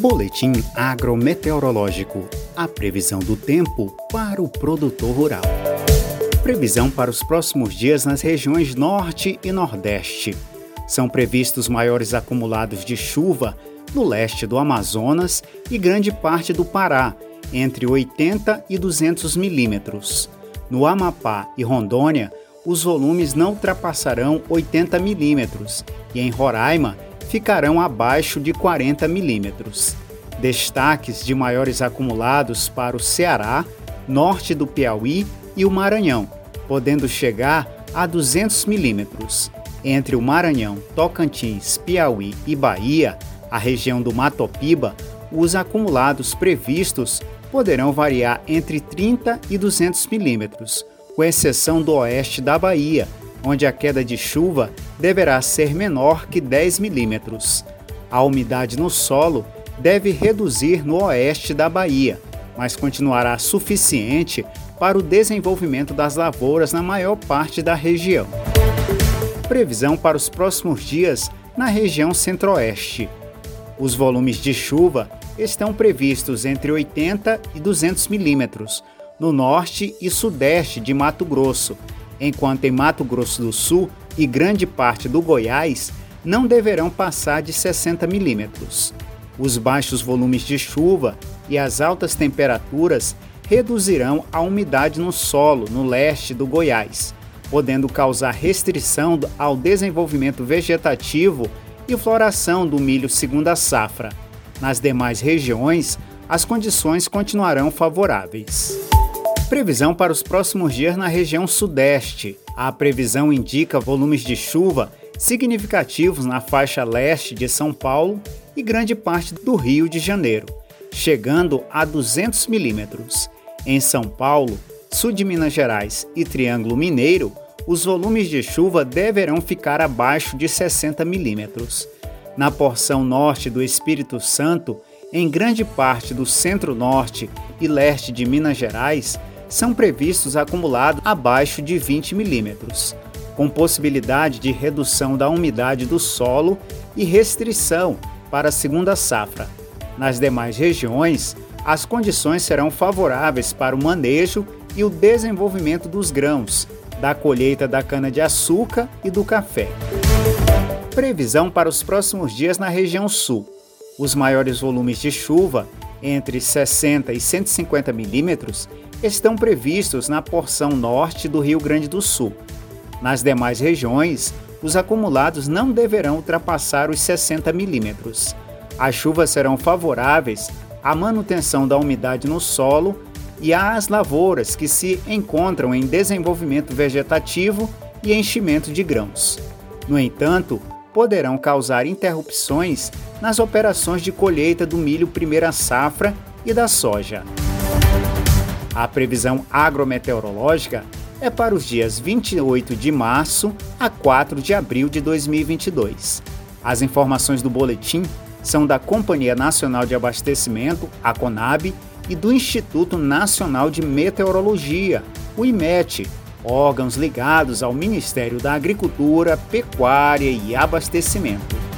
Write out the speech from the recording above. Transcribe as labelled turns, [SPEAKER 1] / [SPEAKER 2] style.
[SPEAKER 1] Boletim agrometeorológico. A previsão do tempo para o produtor rural. Previsão para os próximos dias nas regiões Norte e Nordeste. São previstos maiores acumulados de chuva no leste do Amazonas e grande parte do Pará, entre 80 e 200 milímetros. No Amapá e Rondônia, os volumes não ultrapassarão 80 milímetros e em Roraima ficarão abaixo de 40 milímetros. Destaques de maiores acumulados para o Ceará, norte do Piauí e o Maranhão, podendo chegar a 200 milímetros. Entre o Maranhão, Tocantins, Piauí e Bahia, a região do Matopiba, os acumulados previstos poderão variar entre 30 e 200 milímetros, com exceção do oeste da Bahia, onde a queda de chuva deverá ser menor que 10 milímetros. A umidade no solo deve reduzir no oeste da Bahia, mas continuará suficiente para o desenvolvimento das lavouras na maior parte da região. Previsão para os próximos dias na região centro-oeste. Os volumes de chuva estão previstos entre 80 e 200 milímetros no norte e sudeste de Mato Grosso, enquanto em Mato Grosso do Sul e grande parte do Goiás não deverão passar de 60 milímetros. Os baixos volumes de chuva e as altas temperaturas reduzirão a umidade no solo no leste do Goiás, podendo causar restrição ao desenvolvimento vegetativo e floração do milho segunda safra. Nas demais regiões, as condições continuarão favoráveis. Previsão para os próximos dias na região Sudeste. A previsão indica volumes de chuva significativos na faixa leste de São Paulo e grande parte do Rio de Janeiro, chegando a 200 milímetros. Em São Paulo, sul de Minas Gerais e Triângulo Mineiro, os volumes de chuva deverão ficar abaixo de 60 milímetros. Na porção norte do Espírito Santo, em grande parte do centro-norte e leste de Minas Gerais, são previstos acumulados abaixo de 20 milímetros, com possibilidade de redução da umidade do solo e restrição para a segunda safra. Nas demais regiões, as condições serão favoráveis para o manejo e o desenvolvimento dos grãos, da colheita da cana-de-açúcar e do café. Previsão para os próximos dias na região sul. Os maiores volumes de chuva, entre 60 e 150 milímetros, estão previstos na porção norte do Rio Grande do Sul. Nas demais regiões, os acumulados não deverão ultrapassar os 60 milímetros. As chuvas serão favoráveis à manutenção da umidade no solo e às lavouras que se encontram em desenvolvimento vegetativo e enchimento de grãos. No entanto, poderão causar interrupções nas operações de colheita do milho primeira safra e da soja. A previsão agrometeorológica é para os dias 28 de março a 4 de abril de 2022. As informações do boletim são da Companhia Nacional de Abastecimento, a CONAB, e do Instituto Nacional de Meteorologia, o IMET, órgãos ligados ao Ministério da Agricultura, Pecuária e Abastecimento.